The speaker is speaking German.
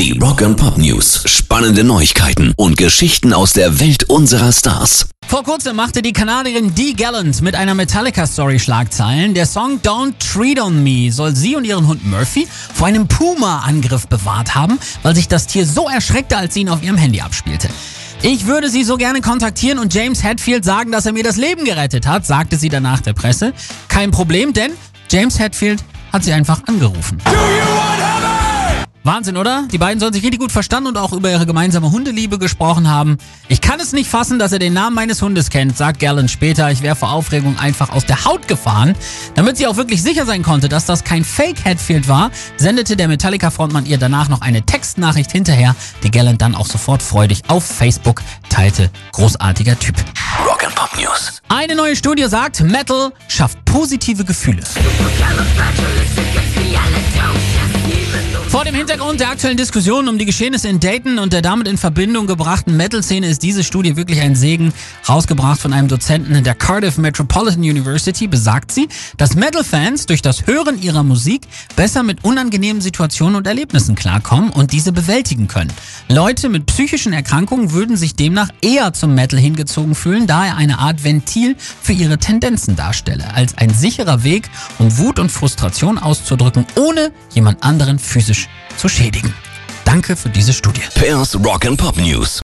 Die Rock and Pop News. Spannende Neuigkeiten und Geschichten aus der Welt unserer Stars. Vor kurzem machte die Kanadierin Dee Gallant mit einer Metallica-Story Schlagzeilen. Der Song Don't Treat on Me soll sie und ihren Hund Murphy vor einem Puma-Angriff bewahrt haben, weil sich das Tier so erschreckte, als sie ihn auf ihrem Handy abspielte. Ich würde sie so gerne kontaktieren und James Hetfield sagen, dass er mir das Leben gerettet hat, sagte sie danach der Presse. Kein Problem, denn James Hetfield hat sie einfach angerufen. Wahnsinn, oder? Die beiden sollen sich richtig gut verstanden und auch über ihre gemeinsame Hundeliebe gesprochen haben. Ich kann es nicht fassen, dass er den Namen meines Hundes kennt, sagt Gallant später. Ich wäre vor Aufregung einfach aus der Haut gefahren. Damit sie auch wirklich sicher sein konnte, dass das kein Fake Hatfield war, sendete der Metallica-Frontmann ihr danach noch eine Textnachricht hinterher, die Gallant dann auch sofort freudig auf Facebook teilte. Großartiger Typ. Rock and Pop News. Eine neue Studie sagt, Metal schafft positive Gefühle. Dem Hintergrund der aktuellen Diskussionen um die Geschehnisse in Dayton und der damit in Verbindung gebrachten Metal-Szene ist diese Studie wirklich ein Segen. Rausgebracht von einem Dozenten in der Cardiff Metropolitan University besagt sie, dass Metal-Fans durch das Hören ihrer Musik besser mit unangenehmen Situationen und Erlebnissen klarkommen und diese bewältigen können. Leute mit psychischen Erkrankungen würden sich demnach eher zum Metal hingezogen fühlen, da er eine Art Ventil für ihre Tendenzen darstelle, als ein sicherer Weg, um Wut und Frustration auszudrücken, ohne jemand anderen physisch zu schädigen. Danke für diese Studie. Pairs Rock and Pop News.